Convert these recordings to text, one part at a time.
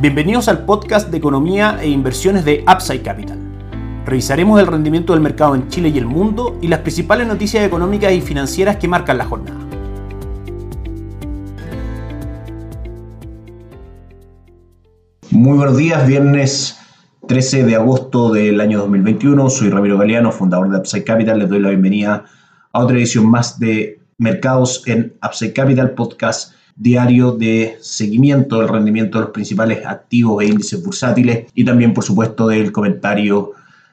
Bienvenidos al podcast de economía e inversiones de Upside Capital. Revisaremos el rendimiento del mercado en Chile y el mundo y las principales noticias económicas y financieras que marcan la jornada. Muy buenos días, viernes 13 de agosto del año 2021. Soy Ramiro Galeano, fundador de Upside Capital. Les doy la bienvenida a otra edición más de Mercados en Upside Capital, podcast diario de seguimiento del rendimiento de los principales activos e índices bursátiles y también, por supuesto, del comentario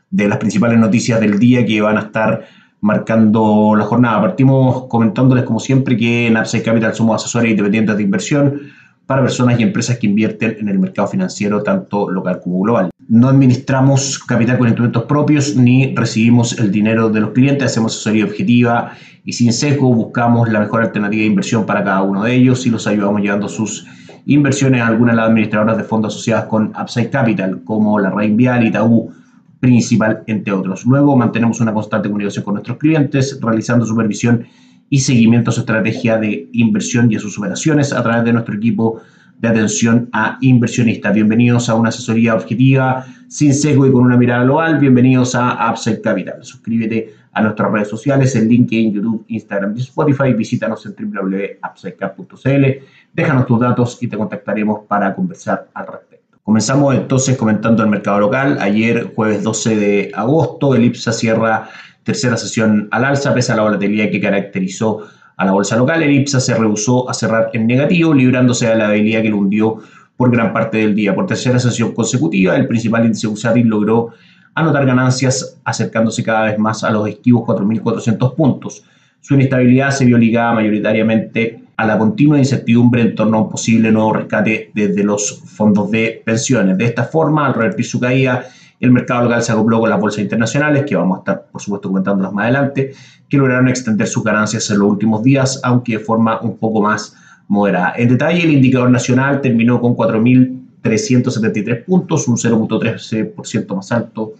de las principales noticias del día que van a estar marcando la jornada. Partimos comentándoles, como siempre, que en Upside Capital somos asesores independientes de inversión para personas y empresas que invierten en el mercado financiero, tanto local como global. No administramos capital con instrumentos propios ni recibimos el dinero de los clientes, hacemos asesoría objetiva y sin sesgo buscamos la mejor alternativa de inversión para cada uno de ellos y los ayudamos llevando sus inversiones a algunas de las administradoras de fondos asociadas con Upside Capital, como la Reinvial, Itaú, Principal, entre otros. Luego mantenemos una constante comunicación con nuestros clientes, realizando supervisión y seguimiento a su estrategia de inversión y a sus operaciones a través de nuestro equipo de atención a inversionistas. Bienvenidos a una asesoría objetiva, sin sesgo y con una mirada global. Bienvenidos a Upside Capital. Suscríbete a nuestras redes sociales en LinkedIn, YouTube, Instagram y Spotify. Visítanos en www.upsidecap.cl. Déjanos tus datos y te contactaremos para conversar al respecto. Comenzamos entonces comentando el mercado local. Ayer, jueves 12 de agosto, el IPSA cierra tercera sesión al alza, pese a la volatilidad que caracterizó a la bolsa local. El IPSA se rehusó a cerrar en negativo, librándose de la debilidad que lo hundió por gran parte del día. Por tercera sesión consecutiva, el principal índice bursátil logró anotar ganancias acercándose cada vez más a los esquivos 4.400 puntos. Su inestabilidad se vio ligada mayoritariamente a la continua incertidumbre en torno a un posible nuevo rescate desde los fondos de pensiones. De esta forma, al revertir su caída, el mercado local se acopló con las bolsas internacionales, que vamos a estar, por supuesto, comentándolas más adelante, que lograron extender sus ganancias en los últimos días, aunque de forma un poco más moderada. En detalle, el indicador nacional terminó con 4.373 puntos, un 0.13% más alto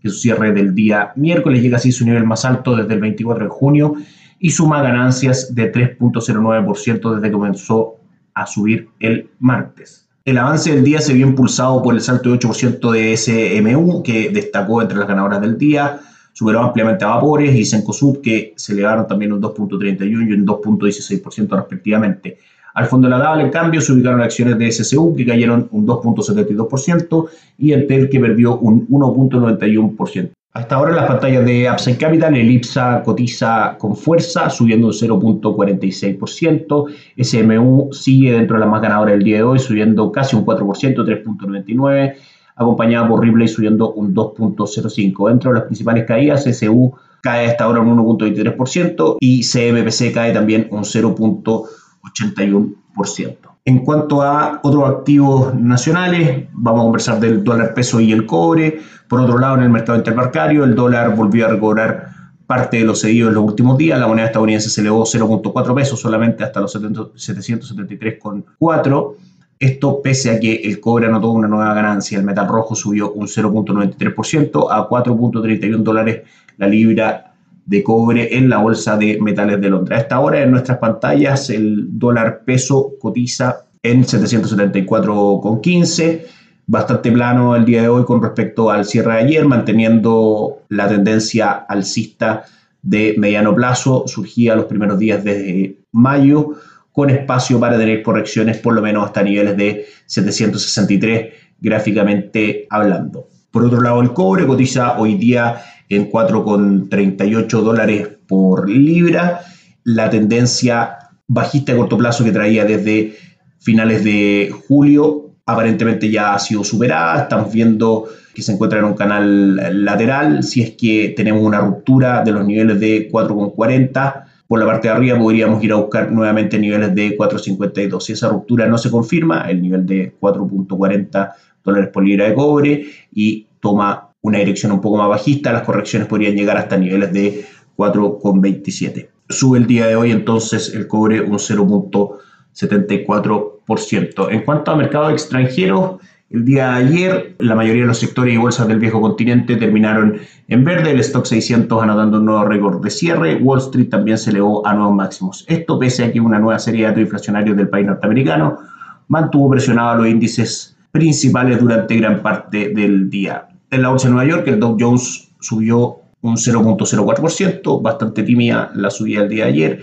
que su cierre del día miércoles, llega así su nivel más alto desde el 24 de junio y suma ganancias de 3.09% desde que comenzó a subir el martes. El avance del día se vio impulsado por el salto de 8% de SMU, que destacó entre las ganadoras del día, superó ampliamente a Vapores y Cencosud, que se elevaron también un 2.31 y un 2.16% respectivamente. Al fondo de la tabla, en cambio, se ubicaron acciones de SSU, que cayeron un 2.72%, y Entel, que perdió un 1.91%. Hasta ahora en las pantallas de Upside Capital, el IPSA cotiza con fuerza, subiendo un 0.46%. SMU sigue dentro de las más ganadoras del día de hoy, subiendo casi un 4%, 3.99%, acompañada por Ripley subiendo un 2.05%. Dentro de las principales caídas, SU cae hasta ahora un 1.23% y CMPC cae también un 0.81%. En cuanto a otros activos nacionales, vamos a conversar del dólar peso y el cobre. Por otro lado, en el mercado interbancario, el dólar volvió a recobrar parte de los cedidos en los últimos días. La moneda estadounidense se elevó 0.4 pesos solamente hasta los 773,4. Esto pese a que el cobre anotó una nueva ganancia. El metal rojo subió un 0.93% a 4.31 dólares la libra de cobre en la bolsa de metales de Londres. A esta hora en nuestras pantallas el dólar peso cotiza en 774,15, bastante plano el día de hoy con respecto al cierre de ayer, manteniendo la tendencia alcista de mediano plazo, surgía los primeros días de mayo, con espacio para tener correcciones por lo menos hasta niveles de 763 gráficamente hablando. Por otro lado, el cobre cotiza hoy día en 4,38 dólares por libra. La tendencia bajista a corto plazo que traía desde finales de julio aparentemente ya ha sido superada. Estamos viendo que se encuentra en un canal lateral. Si es que tenemos una ruptura de los niveles de 4,40, por la parte de arriba podríamos ir a buscar nuevamente niveles de 4,52. Si esa ruptura no se confirma, el nivel de 4,40 dólares por libra de cobre y toma una dirección un poco más bajista, las correcciones podrían llegar hasta niveles de 4,27. Sube el día de hoy entonces el cobre un 0.74%. En cuanto a mercados extranjeros, el día de ayer la mayoría de los sectores y bolsas del viejo continente terminaron en verde, el stock 600 anotando un nuevo récord de cierre, Wall Street también se elevó a nuevos máximos. Esto pese a que una nueva serie de datos inflacionarios del país norteamericano mantuvo presionado los índices principales durante gran parte del día. En la bolsa de Nueva York, el Dow Jones subió un 0.04%, bastante tímida la subida del día de ayer.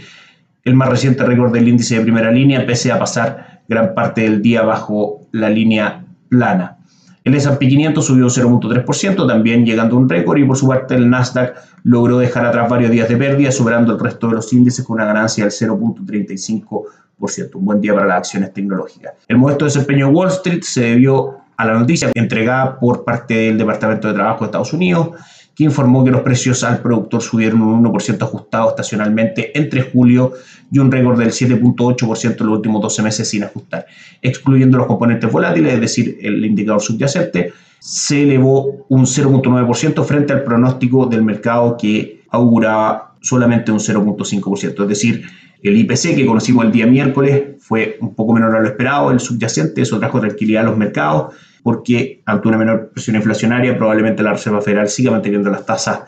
El más reciente récord del índice de primera línea, pese a pasar gran parte del día bajo la línea plana. El S&P 500 subió un 0.3%, también llegando a un récord, y por su parte el Nasdaq logró dejar atrás varios días de pérdida, superando el resto de los índices con una ganancia del 0.35%. Un buen día para las acciones tecnológicas. El modesto desempeño de Wall Street se debió a la noticia entregada por parte del Departamento de Trabajo de Estados Unidos, que informó que los precios al productor subieron un 1% ajustado estacionalmente entre julio y un récord del 7.8% en los últimos 12 meses sin ajustar. Excluyendo los componentes volátiles, es decir, el indicador subyacente, se elevó un 0.9% frente al pronóstico del mercado que auguraba solamente un 0.5%. Es decir, el IPC que conocimos el día miércoles fue un poco menor a lo esperado, el subyacente, eso trajo tranquilidad a los mercados porque ante una menor presión inflacionaria probablemente la Reserva Federal siga manteniendo las tasas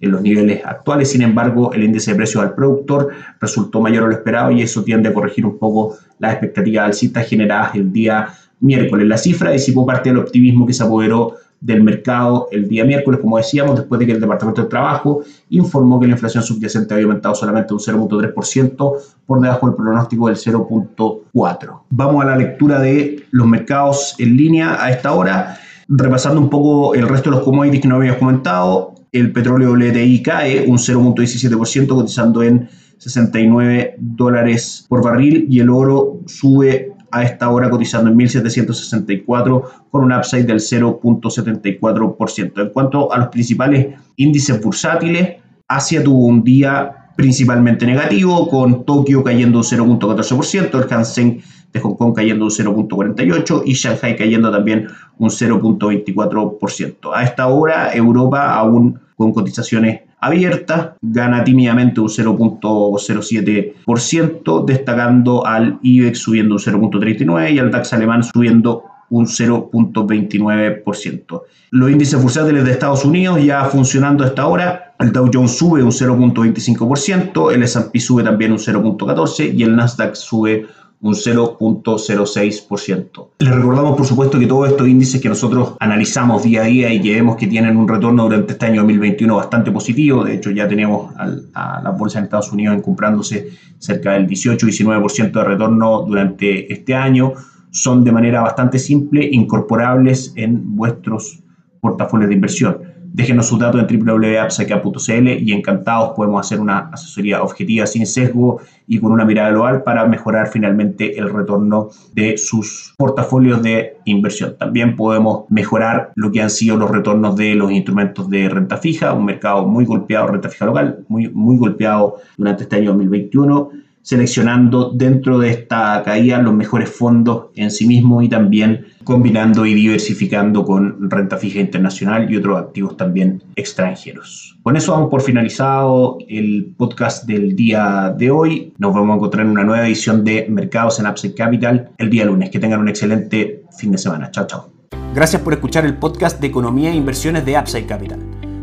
en los niveles actuales. Sin embargo, el índice de precios al productor resultó mayor a lo esperado y eso tiende a corregir un poco las expectativas alcistas generadas el día miércoles. La cifra disipó parte del optimismo que se apoderó del mercado el día miércoles, como decíamos, después de que el Departamento de Trabajo informó que la inflación subyacente había aumentado solamente un 0.3% por debajo del pronóstico del 0.4%. Vamos a la lectura de los mercados en línea a esta hora, repasando un poco el resto de los commodities que no habíamos comentado. El petróleo WTI cae un 0.17%, cotizando en 69 dólares por barril y el oro sube a esta hora cotizando en 1.764 con un upside del 0.74%. En cuanto a los principales índices bursátiles, Asia tuvo un día principalmente negativo, con Tokio cayendo un 0.14%, el Hansen de Hong Kong cayendo un 0.48% y Shanghai cayendo también un 0.24%. A esta hora, Europa aún con cotizaciones abiertas, gana tímidamente un 0.07%, destacando al IBEX subiendo un 0.39% y al DAX alemán subiendo un 0.29%. Los índices bursátiles de Estados Unidos ya funcionando hasta ahora, el Dow Jones sube un 0.25%, el S&P sube también un 0.14% y el Nasdaq sube un 0.06%. Les recordamos, por supuesto, que todos estos índices que nosotros analizamos día a día y que vemos que tienen un retorno durante este año 2021 bastante positivo, de hecho ya tenemos a la bolsa en Estados Unidos encumbrándose cerca del 18-19% de retorno durante este año, son de manera bastante simple incorporables en vuestros portafolios de inversión. Déjenos sus datos en www.apsaka.cl y encantados podemos hacer una asesoría objetiva sin sesgo y con una mirada global para mejorar finalmente el retorno de sus portafolios de inversión. También podemos mejorar lo que han sido los retornos de los instrumentos de renta fija, un mercado muy golpeado, renta fija local, muy, muy golpeado durante este año 2021 seleccionando dentro de esta caída los mejores fondos en sí mismo y también combinando y diversificando con renta fija internacional y otros activos también extranjeros. Con eso vamos por finalizado el podcast del día de hoy. Nos vamos a encontrar en una nueva edición de Mercados en Upside Capital el día lunes. Que tengan un excelente fin de semana. Chao, chao. Gracias por escuchar el podcast de Economía e Inversiones de Upside Capital.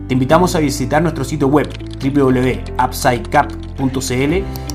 Te invitamos a visitar nuestro sitio web www.upsidecap.cl